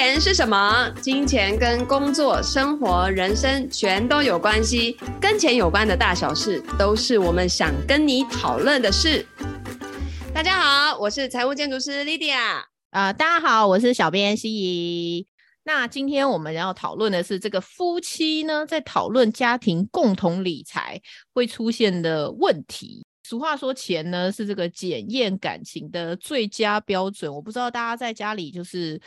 钱是什么？金钱跟工作、生活、人生全都有关系，跟钱有关的大小事，都是我们想跟你讨论的事。大家好，我是财务建筑师 Lydia。啊、大家好，我是小编希怡。那今天我们要讨论的是这个夫妻呢，在讨论家庭共同理财会出现的问题。俗话说，钱呢是这个检验感情的最佳标准。我不知道大家在家里就是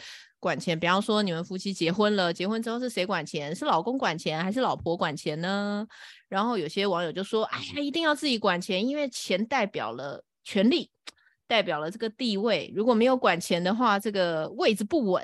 管钱，比方说你们夫妻结婚了，结婚之后是谁管钱？是老公管钱还是老婆管钱呢？然后有些网友就说：“哎呀，一定要自己管钱，因为钱代表了权力，代表了这个地位。如果没有管钱的话，这个位置不稳。”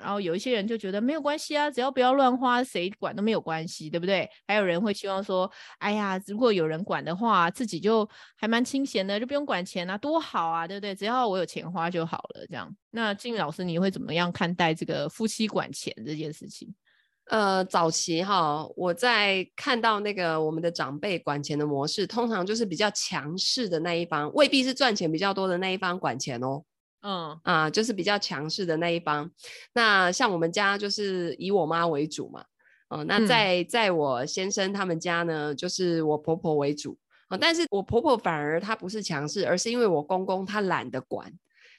然后有一些人就觉得没有关系啊，只要不要乱花，谁管都没有关系，对不对？还有人会希望说，哎呀，如果有人管的话，自己就还蛮清闲的，就不用管钱啊，多好啊，对不对？只要我有钱花就好了，这样。那静老师，你会怎么样看待这个夫妻管钱这件事情？呃，早期哈，我在看到那个我们的长辈管钱的模式，通常就是比较强势的那一方，未必是赚钱比较多的那一方管钱哦。嗯啊，就是比较强势的那一方。那像我们家就是以我妈为主嘛。哦、啊，那在在我先生他们家呢，就是我婆婆为主。啊，但是我婆婆反而她不是强势，而是因为我公公他懒得管，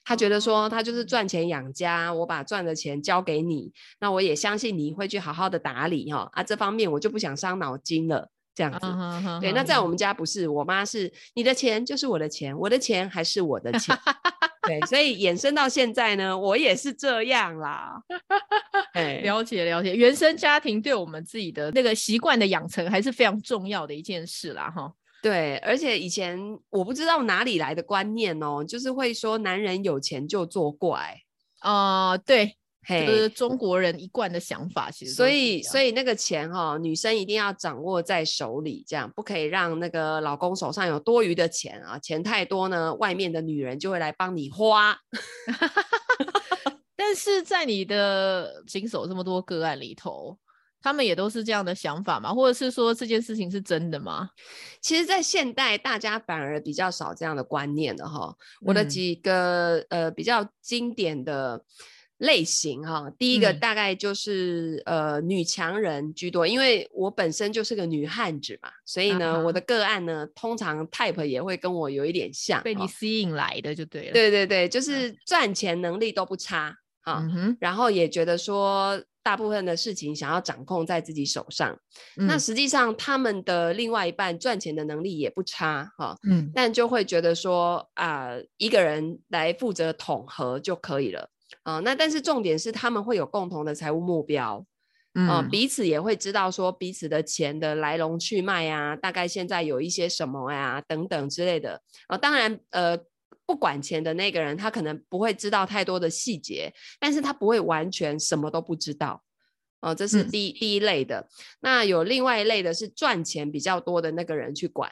他觉得说他就是赚钱养家，我把赚的钱交给你，那我也相信你会去好好的打理哈。啊，这方面我就不想伤脑筋了，这样子。Uh huh, uh huh, 对，那在我们家不是，我妈是你的钱就是我的钱，我的钱还是我的钱。对，所以衍生到现在呢，我也是这样啦。了解了解，原生家庭对我们自己的那个习惯的养成还是非常重要的一件事啦，哈。对，而且以前我不知道哪里来的观念哦，就是会说男人有钱就作怪哦，呃，对。这个是中国人一贯的想法，其实。所以，所以那个钱哈、哦，女生一定要掌握在手里，这样不可以让那个老公手上有多余的钱啊，钱太多呢，外面的女人就会来帮你花。但是在你的经手这么多个案里头，他们也都是这样的想法吗？或者是说这件事情是真的吗？其实，在现代，大家反而比较少这样的观念了哈。我的几个、嗯、呃比较经典的。类型哈，第一个大概就是、嗯、呃女强人居多，因为我本身就是个女汉子嘛，所以呢，啊、我的个案呢，通常 type 也会跟我有一点像，被你吸引来的就对了。对对对，就是赚钱能力都不差啊，嗯、哼然后也觉得说大部分的事情想要掌控在自己手上。嗯、那实际上他们的另外一半赚钱的能力也不差哈，嗯，但就会觉得说啊、呃，一个人来负责统合就可以了。啊、呃，那但是重点是他们会有共同的财务目标，嗯、呃，彼此也会知道说彼此的钱的来龙去脉啊，大概现在有一些什么呀，等等之类的。啊、呃，当然，呃，不管钱的那个人，他可能不会知道太多的细节，但是他不会完全什么都不知道。哦、呃，这是第第一类的。那有另外一类的是赚钱比较多的那个人去管。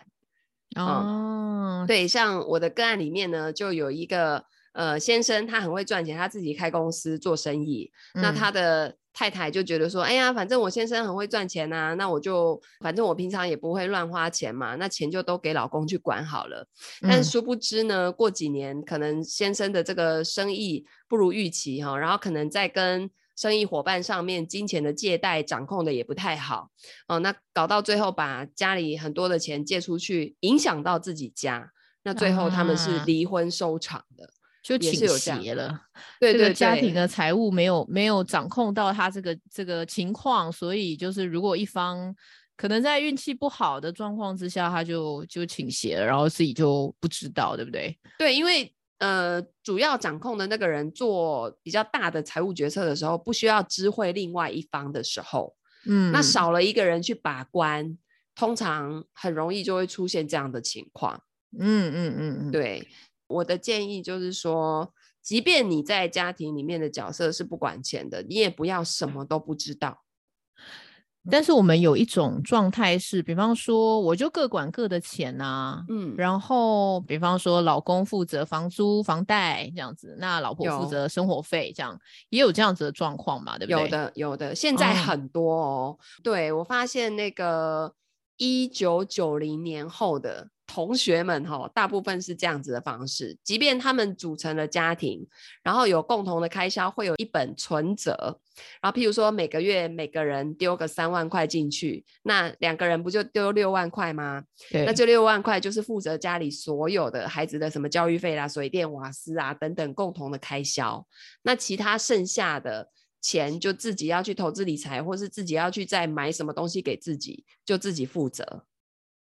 呃、哦，对，像我的个案里面呢，就有一个。呃，先生他很会赚钱，他自己开公司做生意。嗯、那他的太太就觉得说，哎呀，反正我先生很会赚钱呐、啊，那我就反正我平常也不会乱花钱嘛，那钱就都给老公去管好了。但殊不知呢，过几年可能先生的这个生意不如预期哈，然后可能在跟生意伙伴上面金钱的借贷掌控的也不太好哦，那搞到最后把家里很多的钱借出去，影响到自己家，那最后他们是离婚收场的。啊就倾斜了，对对，家庭的财务没有没有掌控到他这个这个情况，所以就是如果一方可能在运气不好的状况之下，他就就倾斜了，然后自己就不知道，对不对？对，因为呃，主要掌控的那个人做比较大的财务决策的时候，不需要知会另外一方的时候，嗯，那少了一个人去把关，通常很容易就会出现这样的情况。嗯嗯嗯嗯，对。我的建议就是说，即便你在家庭里面的角色是不管钱的，你也不要什么都不知道。但是我们有一种状态是，比方说，我就各管各的钱呐、啊，嗯，然后比方说，老公负责房租、房贷这样子，那老婆负责生活费，这样有也有这样子的状况嘛，对不对？有的，有的，现在很多哦。嗯、对，我发现那个一九九零年后的。同学们哈，大部分是这样子的方式。即便他们组成了家庭，然后有共同的开销，会有一本存折。然后，譬如说每个月每个人丢个三万块进去，那两个人不就丢六万块吗？对。那这六万块就是负责家里所有的孩子的什么教育费啦、水电瓦斯啊等等共同的开销。那其他剩下的钱就自己要去投资理财，或是自己要去再买什么东西给自己，就自己负责。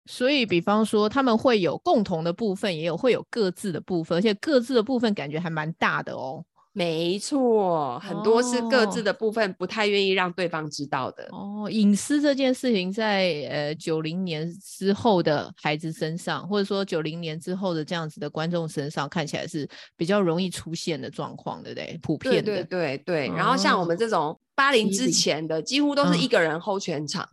所以，比方说他们会有共同的部分，也有会有各自的部分，而且各自的部分感觉还蛮大的哦。没错，很多是各自的部分，不太愿意让对方知道的。哦，隐私这件事情在呃九零年之后的孩子身上，或者说九零年之后的这样子的观众身上，看起来是比较容易出现的状况，对不对？普遍的，对对对对。然后像我们这种八零之前的，几乎都是一个人 hold 全场。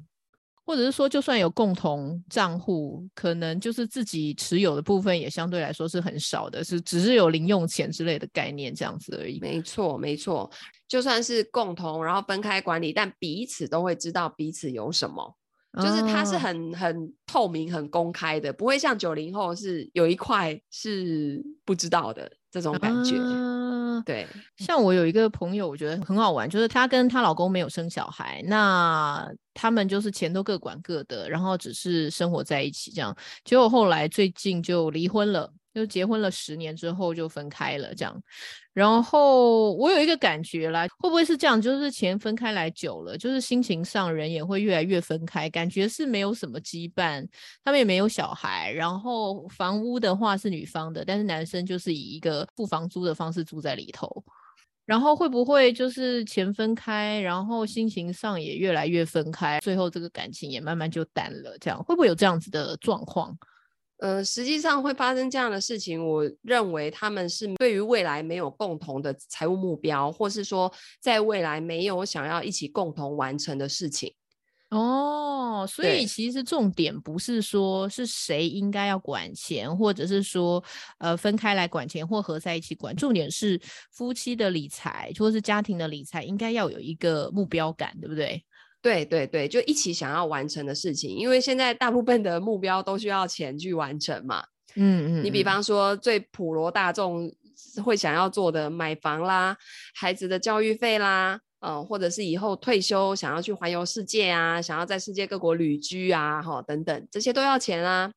或者是说，就算有共同账户，可能就是自己持有的部分也相对来说是很少的，是只是有零用钱之类的概念这样子而已。没错，没错，就算是共同，然后分开管理，但彼此都会知道彼此有什么，就是它是很、哦、很透明、很公开的，不会像九零后是有一块是不知道的这种感觉。啊、对，像我有一个朋友，我觉得很好玩，就是她跟她老公没有生小孩，那。他们就是钱都各管各的，然后只是生活在一起这样。结果后来最近就离婚了，就结婚了十年之后就分开了这样。然后我有一个感觉啦，会不会是这样？就是钱分开来久了，就是心情上人也会越来越分开，感觉是没有什么羁绊。他们也没有小孩，然后房屋的话是女方的，但是男生就是以一个付房租的方式住在里头。然后会不会就是钱分开，然后心情上也越来越分开，最后这个感情也慢慢就淡了？这样会不会有这样子的状况？呃，实际上会发生这样的事情，我认为他们是对于未来没有共同的财务目标，或是说在未来没有想要一起共同完成的事情。哦，所以其实重点不是说是谁应该要管钱，或者是说呃分开来管钱或合在一起管，重点是夫妻的理财或是家庭的理财应该要有一个目标感，对不对？对对对，就一起想要完成的事情，因为现在大部分的目标都需要钱去完成嘛。嗯，嗯嗯，你比方说最普罗大众会想要做的买房啦，孩子的教育费啦。呃，或者是以后退休想要去环游世界啊，想要在世界各国旅居啊，哈，等等，这些都要钱啊。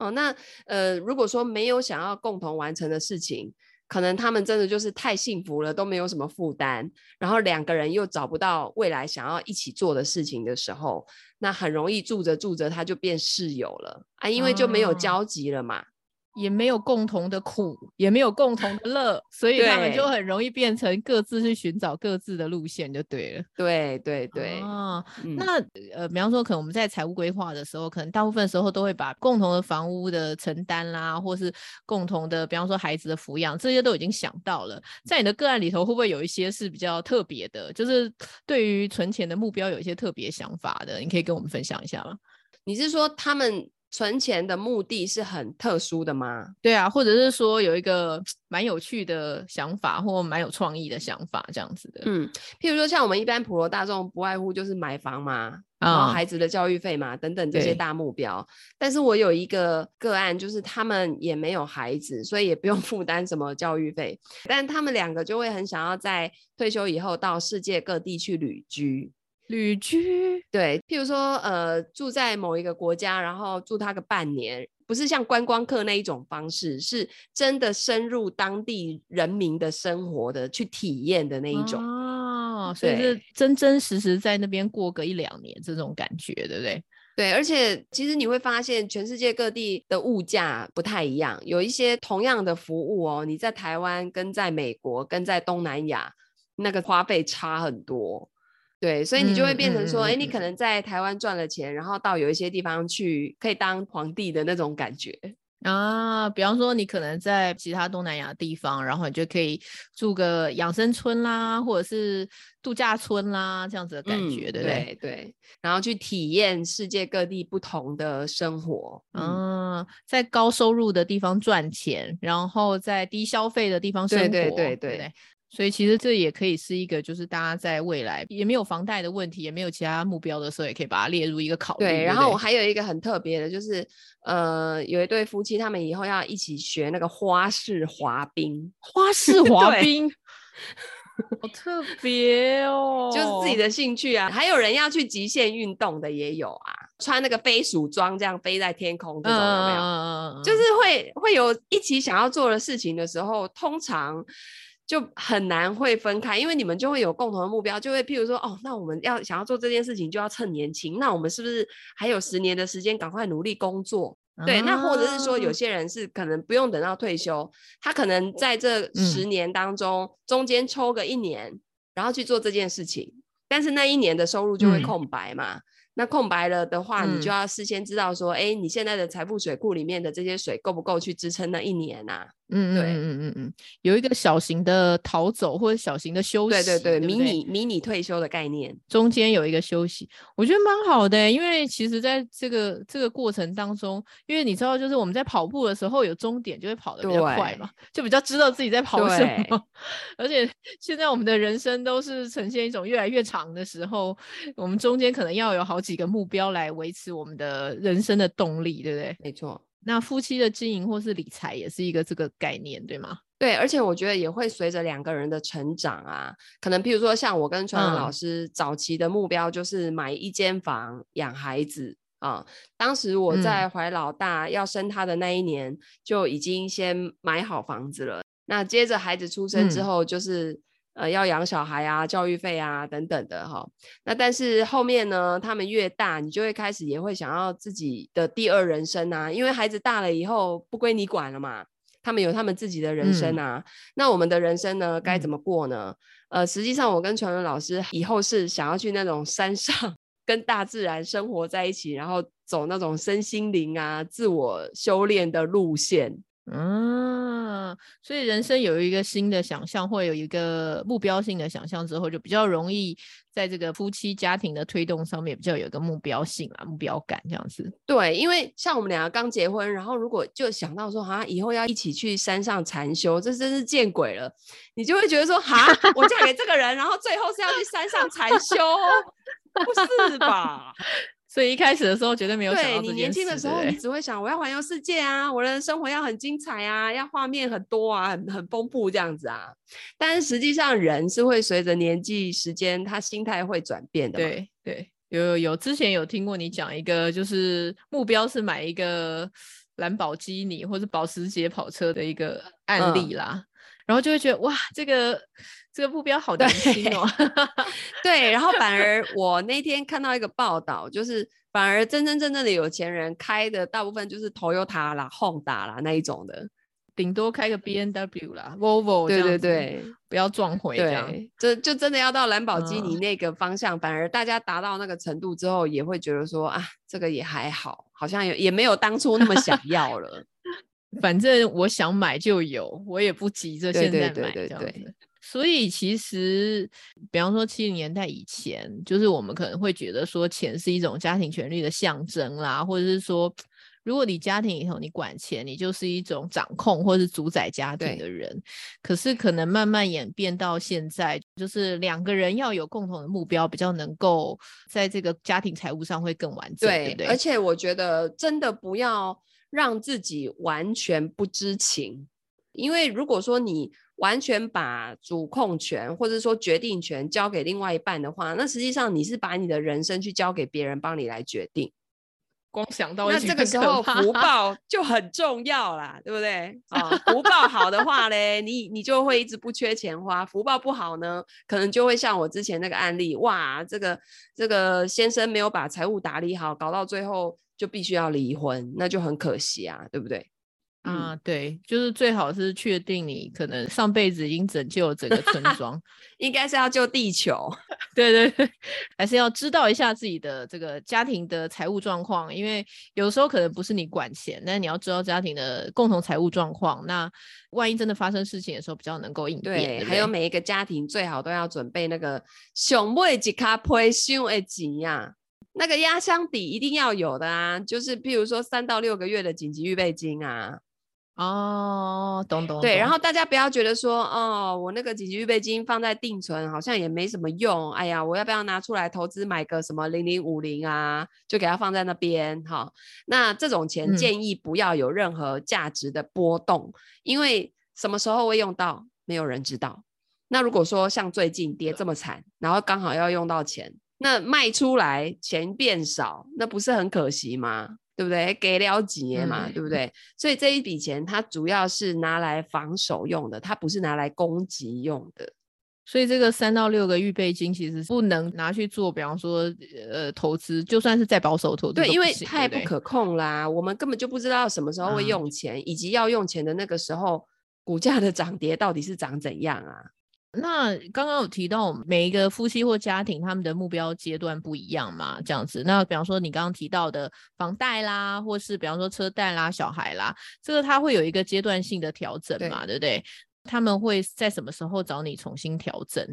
哦，那呃，如果说没有想要共同完成的事情，可能他们真的就是太幸福了，都没有什么负担，然后两个人又找不到未来想要一起做的事情的时候，那很容易住着住着他就变室友了啊，因为就没有交集了嘛。也没有共同的苦，也没有共同的乐，所以他们就很容易变成各自去寻找各自的路线，就对了。对对对。哦，嗯、那呃，比方说，可能我们在财务规划的时候，可能大部分时候都会把共同的房屋的承担啦，或是共同的，比方说孩子的抚养，这些都已经想到了。在你的个案里头，会不会有一些是比较特别的，就是对于存钱的目标有一些特别想法的？你可以跟我们分享一下吗？你是说他们？存钱的目的是很特殊的吗？对啊，或者是说有一个蛮有趣的想法，或蛮有创意的想法这样子的。嗯，譬如说像我们一般普罗大众，不外乎就是买房嘛，然后孩子的教育费嘛，等等这些大目标。但是我有一个个案，就是他们也没有孩子，所以也不用 负担什么教育费，但他们两个就会很想要在退休以后到世界各地去旅居。旅居，对，譬如说，呃，住在某一个国家，然后住他个半年，不是像观光客那一种方式，是真的深入当地人民的生活的去体验的那一种。哦，所以是真真实实在那边过个一两年这种感觉，对不对？对，而且其实你会发现，全世界各地的物价不太一样，有一些同样的服务哦，你在台湾跟在美国跟在东南亚那个花费差很多。对，所以你就会变成说，哎、嗯嗯嗯，你可能在台湾赚了钱，然后到有一些地方去，可以当皇帝的那种感觉啊。比方说，你可能在其他东南亚地方，然后你就可以住个养生村啦，或者是度假村啦，这样子的感觉，嗯、对不对？对对。然后去体验世界各地不同的生活。嗯，在高收入的地方赚钱，然后在低消费的地方生活。对对。对对所以其实这也可以是一个，就是大家在未来也没有房贷的问题，也没有其他目标的时候，也可以把它列入一个考虑。对，对对然后我还有一个很特别的，就是呃，有一对夫妻，他们以后要一起学那个花式滑冰。花式 滑冰，好特别哦，就是自己的兴趣啊。还有人要去极限运动的也有啊，穿那个飞鼠装这样飞在天空这种有没有？嗯、就是会会有一起想要做的事情的时候，通常。就很难会分开，因为你们就会有共同的目标，就会譬如说，哦，那我们要想要做这件事情，就要趁年轻，那我们是不是还有十年的时间，赶快努力工作？啊、对，那或者是说，有些人是可能不用等到退休，他可能在这十年当中、嗯、中间抽个一年，然后去做这件事情，但是那一年的收入就会空白嘛。嗯那空白了的话，你就要事先知道说，哎、嗯，你现在的财富水库里面的这些水够不够去支撑那一年呐、啊？嗯，对，嗯嗯嗯嗯，有一个小型的逃走或者小型的休息，对对对，对对迷你迷你退休的概念，中间有一个休息，我觉得蛮好的，因为其实在这个这个过程当中，因为你知道，就是我们在跑步的时候有终点，就会跑得比较快嘛，就比较知道自己在跑什么。而且现在我们的人生都是呈现一种越来越长的时候，我们中间可能要有好几个目标来维持我们的人生的动力，对不对？没错。那夫妻的经营或是理财也是一个这个概念，对吗？对，而且我觉得也会随着两个人的成长啊，可能譬如说像我跟传文老师早期的目标就是买一间房养孩子啊。当时我在怀老大要生他的那一年，嗯、就已经先买好房子了。那接着孩子出生之后，就是。嗯呃，要养小孩啊，教育费啊，等等的哈。那但是后面呢，他们越大，你就会开始也会想要自己的第二人生啊，因为孩子大了以后不归你管了嘛，他们有他们自己的人生啊。嗯、那我们的人生呢，该怎么过呢？嗯、呃，实际上我跟传文老师以后是想要去那种山上跟大自然生活在一起，然后走那种身心灵啊、自我修炼的路线。嗯，所以人生有一个新的想象，或有一个目标性的想象之后，就比较容易在这个夫妻家庭的推动上面比较有一个目标性啊，目标感这样子。对，因为像我们两个刚结婚，然后如果就想到说，好像以后要一起去山上禅修，这真是见鬼了。你就会觉得说，哈，我嫁给这个人，然后最后是要去山上禅修，不是吧？所以一开始的时候绝对没有想到。对，你年轻的时候，你只会想我要环游世界啊，我的生活要很精彩啊，要画面很多啊，很很丰富这样子啊。但是实际上，人是会随着年纪、时间，他心态会转变的。对对，有有有，之前有听过你讲一个，就是目标是买一个兰博基尼或者保时捷跑车的一个案例啦，嗯、然后就会觉得哇，这个。这个目标好年轻哦，对，然后反而我那天看到一个报道，就是反而真真正正的有钱人开的大部分就是 Toyota 啦、Honda 啦那一种的，顶多开个 B N W 啦、Volvo，对对对，不要撞回这样，对，就就真的要到兰博基尼那个方向，嗯、反而大家达到那个程度之后，也会觉得说啊，这个也还好，好像也也没有当初那么想要了。反正我想买就有，我也不急着现在买，对对对对对。所以其实，比方说七零年代以前，就是我们可能会觉得说钱是一种家庭权力的象征啦，或者是说，如果你家庭里头你管钱，你就是一种掌控或是主宰家庭的人。可是可能慢慢演变到现在，就是两个人要有共同的目标，比较能够在这个家庭财务上会更完整，对，对不对？而且我觉得真的不要让自己完全不知情，因为如果说你。完全把主控权或者说决定权交给另外一半的话，那实际上你是把你的人生去交给别人帮你来决定。光想到那这个时候福 报就很重要啦，对不对？啊、哦，福报好的话嘞，你你就会一直不缺钱花；福报不好呢，可能就会像我之前那个案例，哇，这个这个先生没有把财务打理好，搞到最后就必须要离婚，那就很可惜啊，对不对？啊，对，就是最好是确定你可能上辈子已经拯救了整个村 庄，应该是要救地球。对对对，还是要知道一下自己的这个家庭的财务状况，因为有时候可能不是你管钱，但你要知道家庭的共同财务状况。那万一真的发生事情的时候，比较能够应变。对，对对，还有每一个家庭最好都要准备那个熊妹吉卡配熊的钱呀，那个压箱底一定要有的啊，就是譬如说三到六个月的紧急预备金啊。哦，懂懂。对，然后大家不要觉得说，哦，我那个紧急预备金放在定存好像也没什么用。哎呀，我要不要拿出来投资买个什么零零五零啊？就给它放在那边哈。那这种钱建议不要有任何价值的波动，嗯、因为什么时候会用到，没有人知道。那如果说像最近跌这么惨，然后刚好要用到钱，那卖出来钱变少，那不是很可惜吗？对不对？给了几年嘛，嗯、对不对？所以这一笔钱它主要是拿来防守用的，它不是拿来攻击用的。所以这个三到六个预备金其实不能拿去做，比方说呃投资，就算是再保守投资，对，因为太不可控啦，我们根本就不知道什么时候会用钱，啊、以及要用钱的那个时候，股价的涨跌到底是涨怎样啊？那刚刚有提到，每一个夫妻或家庭他们的目标阶段不一样嘛，这样子。那比方说你刚刚提到的房贷啦，或是比方说车贷啦、小孩啦，这个他会有一个阶段性的调整嘛，对，对不对？他们会在什么时候找你重新调整，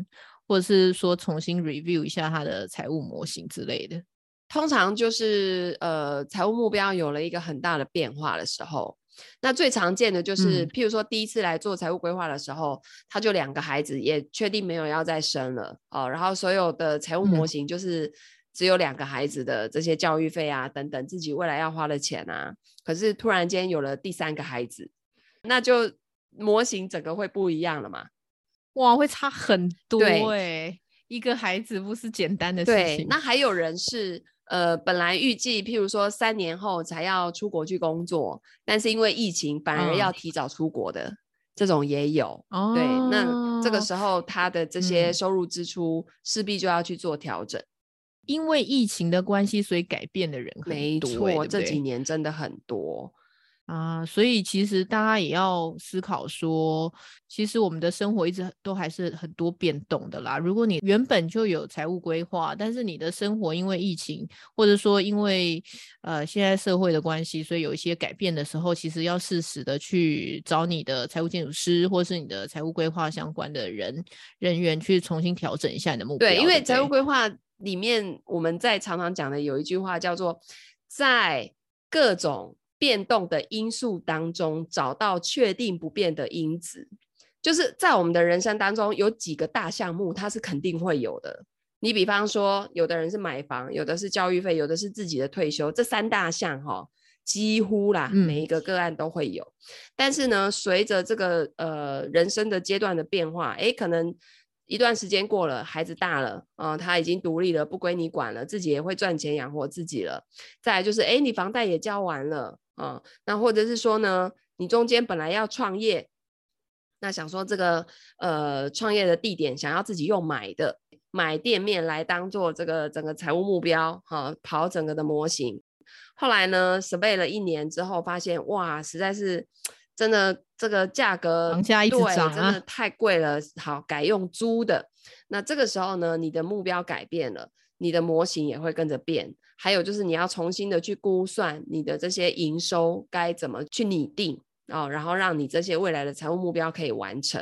或者是说重新 review 一下他的财务模型之类的？通常就是呃，财务目标有了一个很大的变化的时候。那最常见的就是，譬如说第一次来做财务规划的时候，嗯、他就两个孩子，也确定没有要再生了哦。然后所有的财务模型就是只有两个孩子的这些教育费啊等等，自己未来要花的钱啊。可是突然间有了第三个孩子，那就模型整个会不一样了嘛？哇，会差很多哎、欸！一个孩子不是简单的事情。对，那还有人是。呃，本来预计，譬如说三年后才要出国去工作，但是因为疫情反而要提早出国的，嗯、这种也有。哦、对，那这个时候他的这些收入支出势必就要去做调整。因为疫情的关系，所以改变的人很多。没错，对对，这几年真的很多。啊，所以其实大家也要思考说，其实我们的生活一直都还是很多变动的啦。如果你原本就有财务规划，但是你的生活因为疫情，或者说因为呃现在社会的关系，所以有一些改变的时候，其实要适时的去找你的财务建筑师，或是你的财务规划相关的人人员去重新调整一下你的目标。对，因为财务规划里面我们在常常讲的有一句话叫做，在各种变动的因素当中，找到确定不变的因子，就是在我们的人生当中有几个大项目，它是肯定会有的。你比方说，有的人是买房，有的是教育费，有的是自己的退休，这三大项哈，几乎啦，每一个个案都会有。嗯、但是呢，随着这个呃人生的阶段的变化，诶，可能。一段时间过了，孩子大了，啊、呃，他已经独立了，不归你管了，自己也会赚钱养活自己了。再来就是，哎，你房贷也交完了，啊、呃，那或者是说呢，你中间本来要创业，那想说这个呃创业的地点想要自己用买的，买店面来当做这个整个财务目标，哈、呃，跑整个的模型。后来呢，survey 了一年之后，发现哇，实在是。真的，这个价格房价一直涨啊，对，真的太贵了。好，改用租的。那这个时候呢，你的目标改变了，你的模型也会跟着变。还有就是你要重新的去估算你的这些营收该怎么去拟定哦，然后让你这些未来的财务目标可以完成。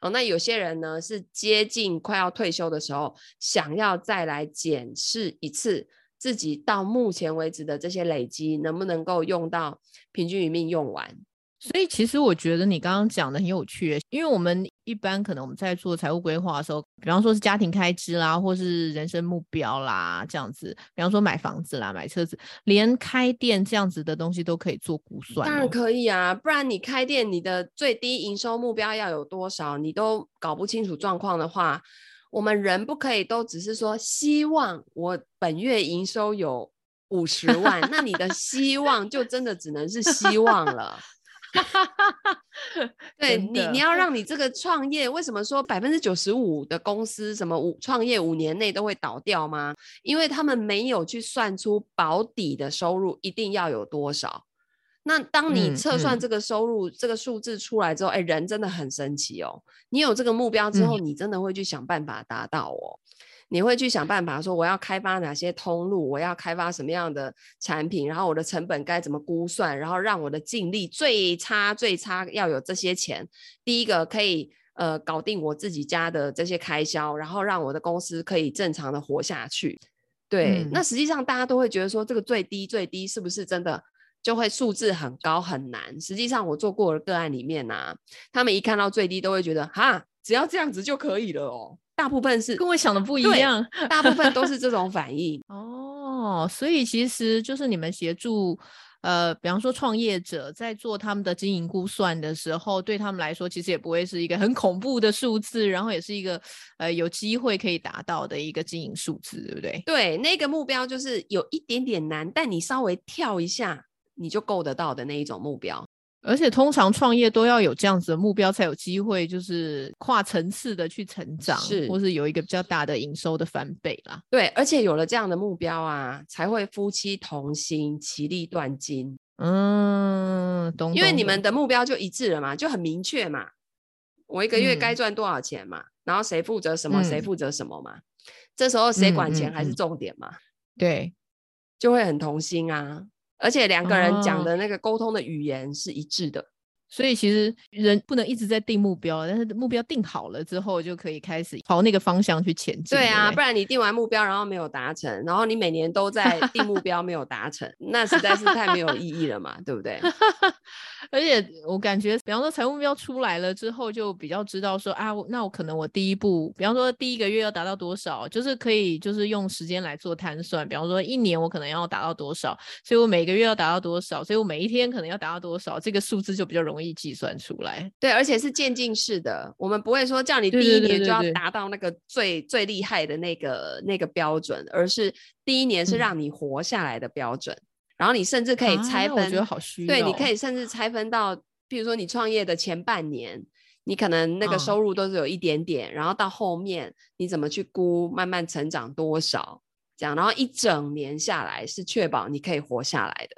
哦，那有些人呢是接近快要退休的时候，想要再来检视一次自己到目前为止的这些累积能不能够用到平均余命用完。所以其实我觉得你刚刚讲的很有趣，因为我们一般可能我们在做财务规划的时候，比方说是家庭开支啦，或是人生目标啦这样子，比方说买房子啦、买车子，连开店这样子的东西都可以做估算。当然可以啊，不然你开店你的最低营收目标要有多少，你都搞不清楚状况的话，我们人不可以都只是说希望我本月营收有五十万，那你的希望就真的只能是希望了。哈哈哈哈对你，你要让你这个创业，为什么说百分之九十五的公司什么五创业五年内都会倒掉吗？因为他们没有去算出保底的收入一定要有多少。那当你测算这个收入、嗯嗯、这个数字出来之后，哎，人真的很神奇哦。你有这个目标之后，嗯、你真的会去想办法达到哦。你会去想办法说，我要开发哪些通路，我要开发什么样的产品，然后我的成本该怎么估算，然后让我的净利最差最差要有这些钱。第一个可以呃搞定我自己家的这些开销，然后让我的公司可以正常的活下去。对，嗯、那实际上大家都会觉得说，这个最低最低是不是真的就会数字很高很难。实际上我做过的个案里面啊，他们一看到最低都会觉得哈，只要这样子就可以了哦。大部分是跟我想的不一样，大部分都是 这种反应哦。所以其实就是你们协助。呃，比方说创业者在做他们的经营估算的时候，对他们来说其实也不会是一个很恐怖的数字，然后也是一个呃有机会可以达到的一个经营数字，对不对？对，那个目标就是有一点点难，但你稍微跳一下，你就够得到的那一种目标。而且通常创业都要有这样子的目标，才有机会就是跨层次的去成长，是，或是有一个比较大的营收的翻倍啦。对，而且有了这样的目标啊，才会夫妻同心，其利断金。嗯，懂。因为你们的目标就一致了嘛，就很明确嘛。我一个月该赚多少钱嘛，嗯、然后谁负责什么，谁负责什么嘛。嗯、这时候谁管钱还是重点嘛？对，就会很同心啊。而且两个人讲的那个沟通的语言是一致的。所以其实人不能一直在定目标，但是目标定好了之后，就可以开始朝那个方向去前进。对啊，对对，不然你定完目标然后没有达成，然后你每年都在 定目标没有达成，那实在是太没有意义了嘛，对不对？而且我感觉，比方说财务目标出来了之后，就比较知道说啊，那我可能我第一步，比方说第一个月要达到多少，就是可以就是用时间来做摊算。比方说一年我可能要达到多少，所以我每个月要达到多少，所以我每一天可能要达到多少，这个数字就比较容易。计算出来，对，而且是渐进式的。我们不会说叫你第一年就要达到那个最最厉害的那个那个标准，而是第一年是让你活下来的标准。嗯、然后你甚至可以拆分，啊、我觉得好虚。对，你可以甚至拆分到，比如说你创业的前半年，你可能那个收入都是有一点点，嗯、然后到后面你怎么去估，慢慢成长多少，这样，然后一整年下来是确保你可以活下来的。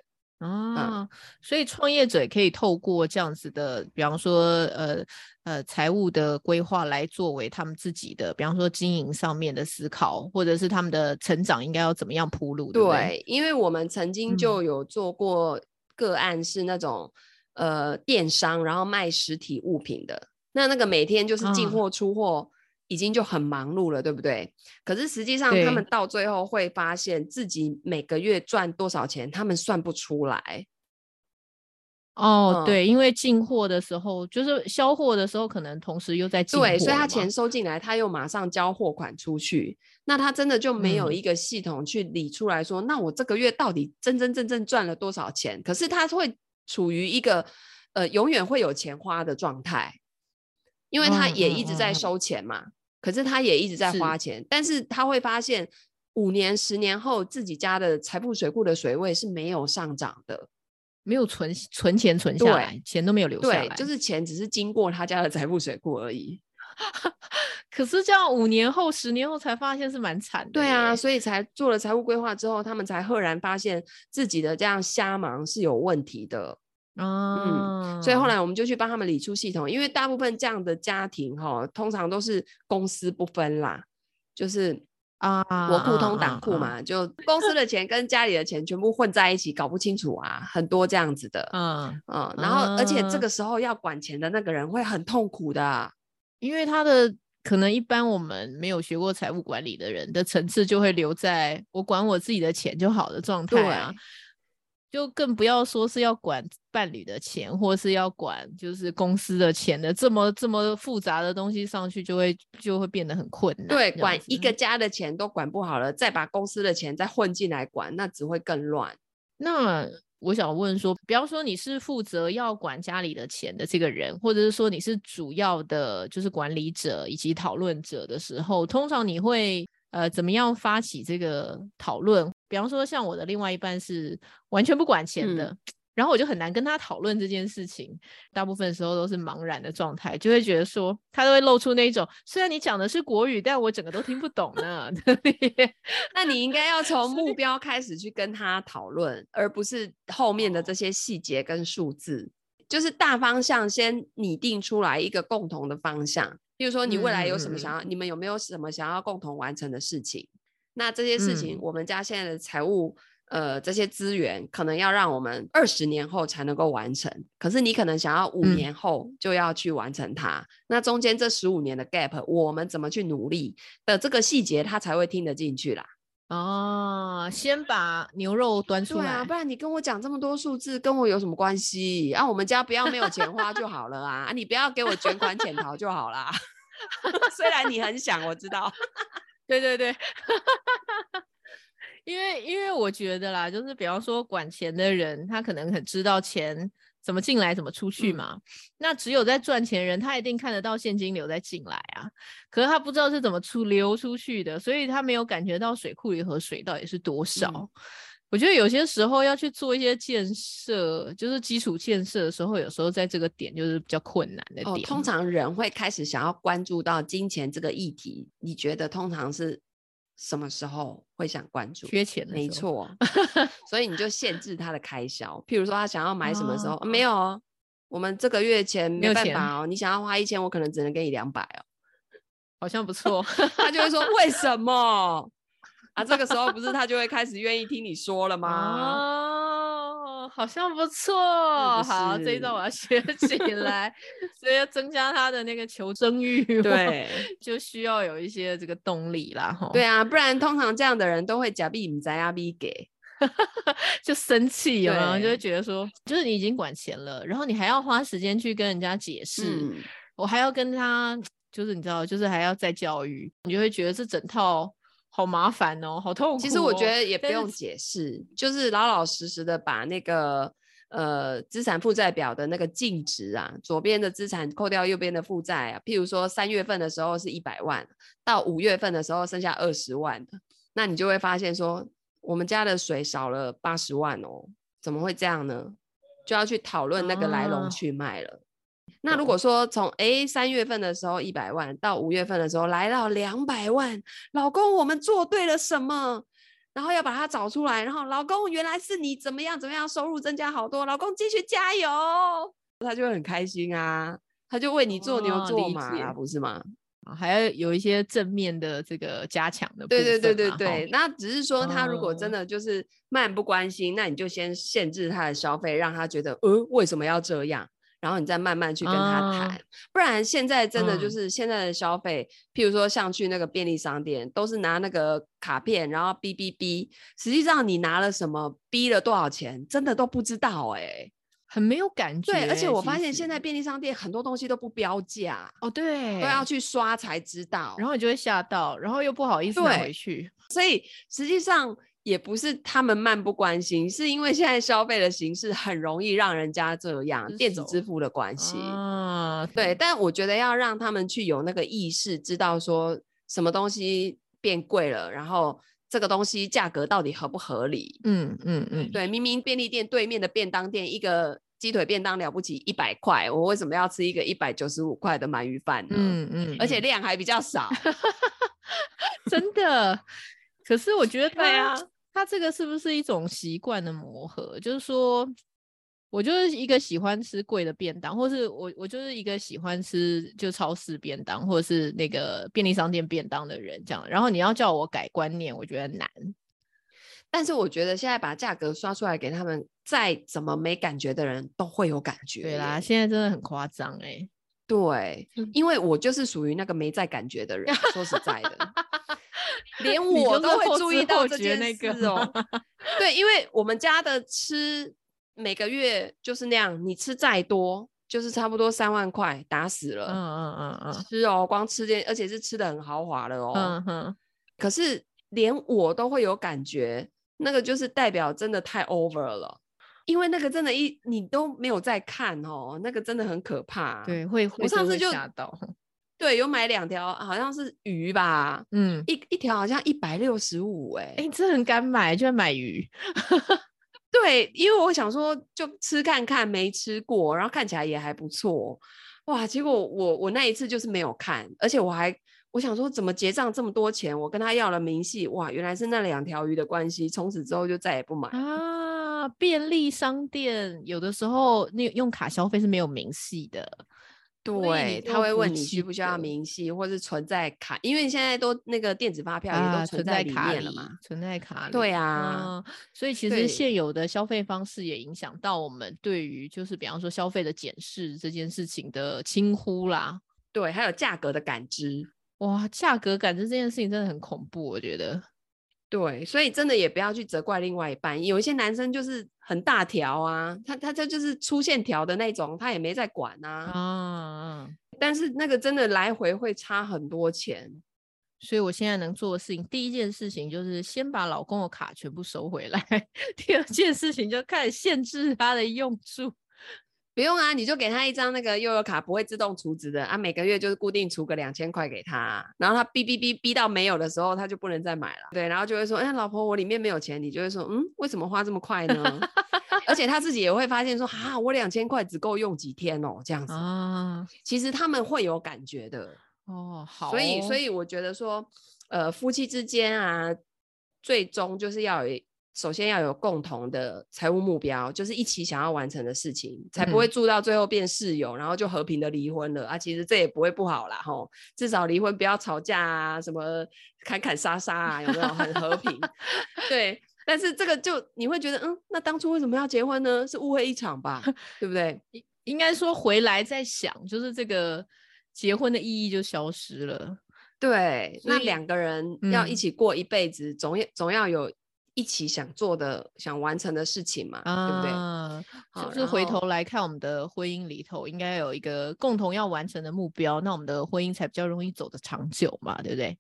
啊，所以创业者也可以透过这样子的，比方说，呃呃，财务的规划来作为他们自己的，比方说经营上面的思考，或者是他们的成长应该要怎么样铺路。对，对，因为我们曾经就有做过个案，是那种、嗯、呃电商，然后卖实体物品的，那那个每天就是进货出货。啊已经就很忙碌了，对不对？可是实际上，他们到最后会发现自己每个月赚多少钱，他们算不出来。哦，嗯、对，因为进货的时候，就是销货的时候，可能同时又在进货。对，所以他钱收进来，他又马上交货款出去，那他真的就没有一个系统去理出来说，嗯、那我这个月到底真真正正赚了多少钱？可是他会处于一个呃永远会有钱花的状态，因为他也一直在收钱嘛。可是他也一直在花钱，是，但是他会发现五年、十年后自己家的财富水库的水位是没有上涨的，没有存存钱存下来，对钱都没有留下来，对，就是钱只是经过他家的财富水库而已。可是这样五年后、十年后才发现是蛮惨的。对啊，所以才做了财务规划之后，他们才赫然发现自己的这样瞎忙是有问题的。嗯，所以后来我们就去帮他们理出系统，因为大部分这样的家庭哈，通常都是公私不分啦，就是啊，我库通党库嘛，就公司的钱跟家里的钱全部混在一起，搞不清楚啊，很多这样子的，嗯嗯，然后而且这个时候要管钱的那个人会很痛苦的，因为他的可能一般我们没有学过财务管理的人的层次就会留在我管我自己的钱就好的状态啊。就更不要说是要管伴侣的钱，或是要管就是公司的钱的，这么这么复杂的东西上去，就会就会变得很困难。对，管一个家的钱都管不好了，再把公司的钱再混进来管，那只会更乱。那我想问说，比方说你是负责要管家里的钱的这个人，或者是说你是主要的，就是管理者以及讨论者的时候，通常你会呃怎么样发起这个讨论？比方说，像我的另外一半是完全不管钱的，嗯、然后我就很难跟他讨论这件事情。大部分时候都是茫然的状态，就会觉得说他都会露出那种，虽然你讲的是国语，但我整个都听不懂呢。那你应该要 从目标开始去跟他讨论，而不是后面的这些细节跟数字。就是大方向先拟定出来一个共同的方向，比如说你未来有什么想要，嗯、你们有没有什么想要共同完成的事情？那这些事情，我们家现在的财务，嗯、呃，这些资源可能要让我们二十年后才能够完成。可是你可能想要五年后就要去完成它，嗯、那中间这十五年的 gap，我们怎么去努力的这个细节，他才会听得进去啦。哦，先把牛肉端出来，啊，不然你跟我讲这么多数字，跟我有什么关系？啊，我们家不要没有钱花就好了啊！啊，你不要给我卷款潜逃就好啦。虽然你很想，我知道，对对对，因为因为我觉得啦，就是比方说管钱的人，他可能很知道钱。怎么进来，怎么出去嘛？嗯、那只有在赚钱人，他一定看得到现金流在进来啊。可是他不知道是怎么出流出去的，所以他没有感觉到水库里和水到底是多少。嗯、我觉得有些时候要去做一些建设，就是基础建设的时候，有时候在这个点就是比较困难的点。哦，通常人会开始想要关注到金钱这个议题，你觉得通常是？什么时候会想关注？缺钱的没错，所以你就限制他的开销。譬如说，他想要买什么时候？没有哦，我们这个月钱没办法哦。你想要花一千，我可能只能给你两百哦。好像不 错，他就会说 为什么？啊，这个时候不是他就会开始愿意听你说了吗？哦，好像不错。好，这一段我要学起来。所以要增加他的那个求生欲，对，就需要有一些这个动力啦。对啊，不然通常这样的人都会假币唔在阿币给，就生气有没有？就会觉得说，就是你已经管钱了，然后你还要花时间去跟人家解释，嗯、我还要跟他，就是你知道，就是还要再教育，你就会觉得这整套。好麻烦哦，好痛苦哦。其实我觉得也不用解释，是就是老老实实的把那个呃资产负债表的那个净值啊，左边的资产扣掉右边的负债啊。譬如说三月份的时候是一百万，到五月份的时候剩下二十万，那你就会发现说，我们家的水少了八十万哦，怎么会这样呢？就要去讨论那个来龙去脉了。啊那如果说从诶三月份的时候一百万到五月份的时候来到两百万，老公我们做对了什么？然后要把它找出来，然后老公原来是你怎么样怎么样，收入增加好多，老公继续加油，他就会很开心啊，他就为你做牛做马啊，不是吗？还要有一些正面的这个加强的对对对对对。那只是说他如果真的就是漫不关心，那你就先限制他的消费，让他觉得呃为什么要这样？然后你再慢慢去跟他谈，啊、不然现在真的就是现在的消费，嗯、譬如说像去那个便利商店，都是拿那个卡片，然后哔哔哔，实际上你拿了什么，哔了多少钱，真的都不知道哎、欸，很没有感觉。对，而且我发现现在便利商店很多东西都不标价哦，对，都要去刷才知道，然后你就会吓到，然后又不好意思买回去，所以实际上。也不是他们漫不关心，是因为现在消费的形式很容易让人家这样，电子支付的关系。啊，对。但我觉得要让他们去有那个意识，知道说什么东西变贵了，然后这个东西价格到底合不合理。嗯嗯嗯，对。明明便利店对面的便当店，一个鸡腿便当了不起一百块，我为什么要吃一个一百九十五块的鳗鱼饭呢？嗯嗯，而且量还比较少，真的。可是我觉得，对啊。他这个是不是一种习惯的磨合？就是说，我就是一个喜欢吃贵的便当，或是我我就是一个喜欢吃就超市便当，或者是那个便利商店便当的人，这样。然后你要叫我改观念，我觉得难。但是我觉得现在把价格刷出来给他们，再怎么没感觉的人都会有感觉。对啦，现在真的很夸张哎。对，因为我就是属于那个没在感觉的人。说实在的。连我都会注意到这件事哦。对，因为我们家的吃每个月就是那样，你吃再多就是差不多三万块，打死了。嗯嗯嗯嗯，吃哦，光吃这，而且是吃的很豪华的哦。嗯哼。可是连我都会有感觉，那个就是代表真的太 over 了，因为那个真的一，一你都没有在看哦，那个真的很可怕。对，会会。我上次就吓到。对，有买两条，好像是鱼吧，嗯，一一条好像一百六十五，哎，哎，这很敢买，就买鱼。对，因为我想说就吃看看，没吃过，然后看起来也还不错，哇，结果我我那一次就是没有看，而且我还我想说怎么结账这么多钱，我跟他要了明细，哇，原来是那两条鱼的关系，从此之后就再也不买啊。便利商店有的时候那用卡消费是没有明细的。对，他会问你需不需要明细，或是存在卡，因为现在都那个电子发票也都存在卡里面了嘛，存在卡里。对啊，所以其实现有的消费方式也影响到我们对于就是比方说消费的检视这件事情的轻忽啦。对，还有价格的感知。哇，价格感知这件事情真的很恐怖，我觉得。对，所以真的也不要去责怪另外一半。有一些男生就是很大条啊，他他这就是粗线条的那种，他也没在管啊。啊，但是那个真的来回会差很多钱。所以我现在能做的事情，第一件事情就是先把老公的卡全部收回来，第二件事情就开始限制他的用处。不用啊，你就给他一张那个悠游卡，不会自动储值的啊，每个月就是固定储个两千块给他，然后他哔哔哔哔到没有的时候，他就不能再买了。对，然后就会说，哎，老婆，我里面没有钱，你就会说，嗯，为什么花这么快呢？而且他自己也会发现说，啊，我两千块只够用几天哦，这样子啊，其实他们会有感觉的哦。好，所以所以我觉得说，呃，夫妻之间啊，最终就是要有。首先要有共同的财务目标，就是一起想要完成的事情，才不会住到最后变室友，嗯、然后就和平的离婚了啊！其实这也不会不好啦，吼，至少离婚不要吵架啊，什么砍砍杀杀啊，有没有很和平？对，但是这个就你会觉得，嗯，那当初为什么要结婚呢？是误会一场吧，对不对？应该说回来再想，就是这个结婚的意义就消失了。对，那两个人要一起过一辈子，嗯、总要总要有。一起想做的、想完成的事情嘛，啊、对不对？就是回头来看我们的婚姻里头，应该有一个共同要完成的目标，那我们的婚姻才比较容易走得长久嘛，对不对？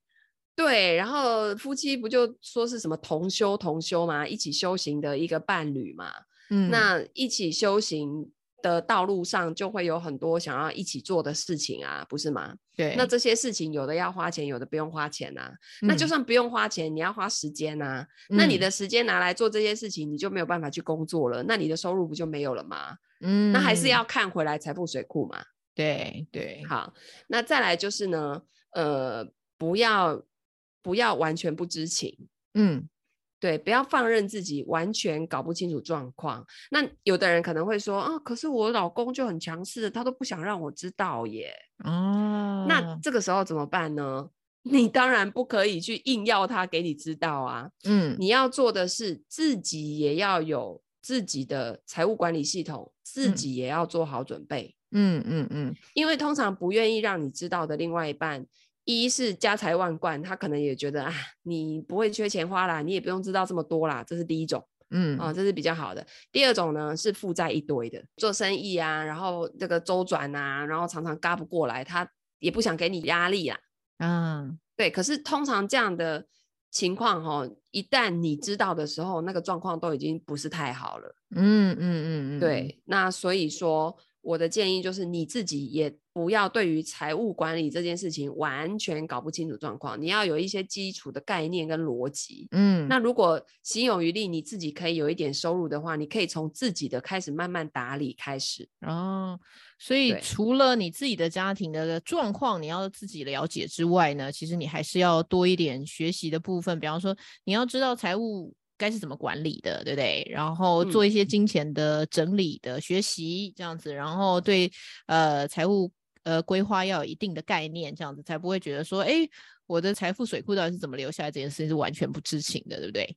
对，然后夫妻不就说是什么同修同修嘛，一起修行的一个伴侣嘛，嗯，那一起修行。的道路上就会有很多想要一起做的事情啊，不是吗？对，那这些事情有的要花钱，有的不用花钱啊。嗯、那就算不用花钱，你要花时间啊。嗯、那你的时间拿来做这些事情，你就没有办法去工作了。那你的收入不就没有了吗？嗯，那还是要看回来财富水库嘛。对对，好，那再来就是呢，呃，不要不要完全不知情，嗯。对，不要放任自己完全搞不清楚状况。那有的人可能会说啊，可是我老公就很强势，他都不想让我知道耶。哦，那这个时候怎么办呢？你当然不可以去硬要他给你知道啊。嗯，你要做的是自己也要有自己的财务管理系统，自己也要做好准备。嗯嗯嗯，因为通常不愿意让你知道的另外一半。一是家财万贯，他可能也觉得啊，你不会缺钱花啦，你也不用知道这么多啦，这是第一种，嗯啊，这是比较好的。第二种呢是负债一堆的，做生意啊，然后这个周转啊，然后常常嘎不过来，他也不想给你压力啦，嗯，对。可是通常这样的情况哈，一旦你知道的时候，那个状况都已经不是太好了，嗯嗯嗯嗯，对。那所以说。我的建议就是你自己也不要对于财务管理这件事情完全搞不清楚状况，你要有一些基础的概念跟逻辑。嗯，那如果心有余力，你自己可以有一点收入的话，你可以从自己的开始慢慢打理开始。哦，所以除了你自己的家庭的状况你要自己了解之外呢，其实你还是要多一点学习的部分，比方说你要知道财务。该是怎么管理的，对不对？然后做一些金钱的整理的学习，这样子，然后对呃财务呃规划要有一定的概念，这样子才不会觉得说，哎，我的财富水库到底是怎么留下来，这件事情是完全不知情的，对不对？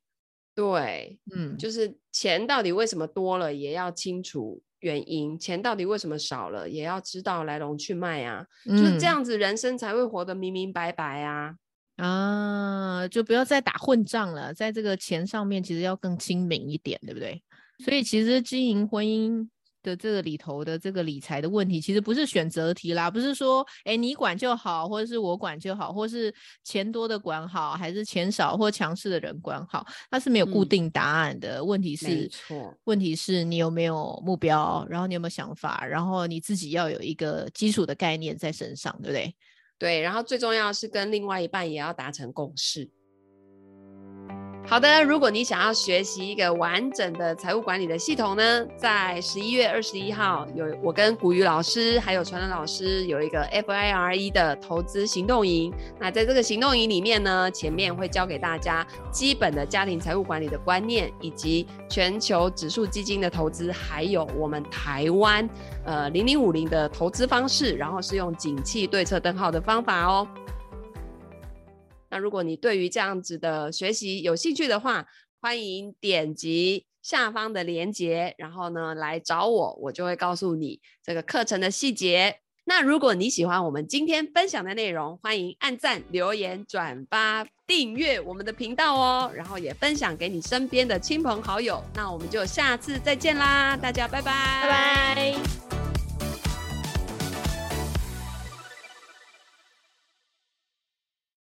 对，嗯，就是钱到底为什么多了，也要清楚原因；钱到底为什么少了，也要知道来龙去脉啊。嗯，就是这样子，人生才会活得明明白白啊。啊，就不要再打混账了，在这个钱上面，其实要更精明一点，对不对？所以其实经营婚姻的这个里头的这个理财的问题，其实不是选择题啦，不是说哎你管就好，或者是我管就好，或是钱多的管好，还是钱少或强势的人管好，它是没有固定答案的。嗯、问题是，问题是你有没有目标，然后你有没有想法，然后你自己要有一个基础的概念在身上，对不对？对，然后最重要的是跟另外一半也要达成共识。好的，如果你想要学习一个完整的财务管理的系统呢，在十一月二十一号有我跟古雨老师还有传人老师有一个 FIRE 的投资行动营。那在这个行动营里面呢，前面会教给大家基本的家庭财务管理的观念，以及全球指数基金的投资，还有我们台湾呃零零五零的投资方式，然后是用景气对策灯号的方法哦。那如果你对于这样子的学习有兴趣的话，欢迎点击下方的链接，然后呢来找我，我就会告诉你这个课程的细节。那如果你喜欢我们今天分享的内容，欢迎按赞、留言、转发、订阅我们的频道哦，然后也分享给你身边的亲朋好友。那我们就下次再见啦，大家拜拜，拜拜。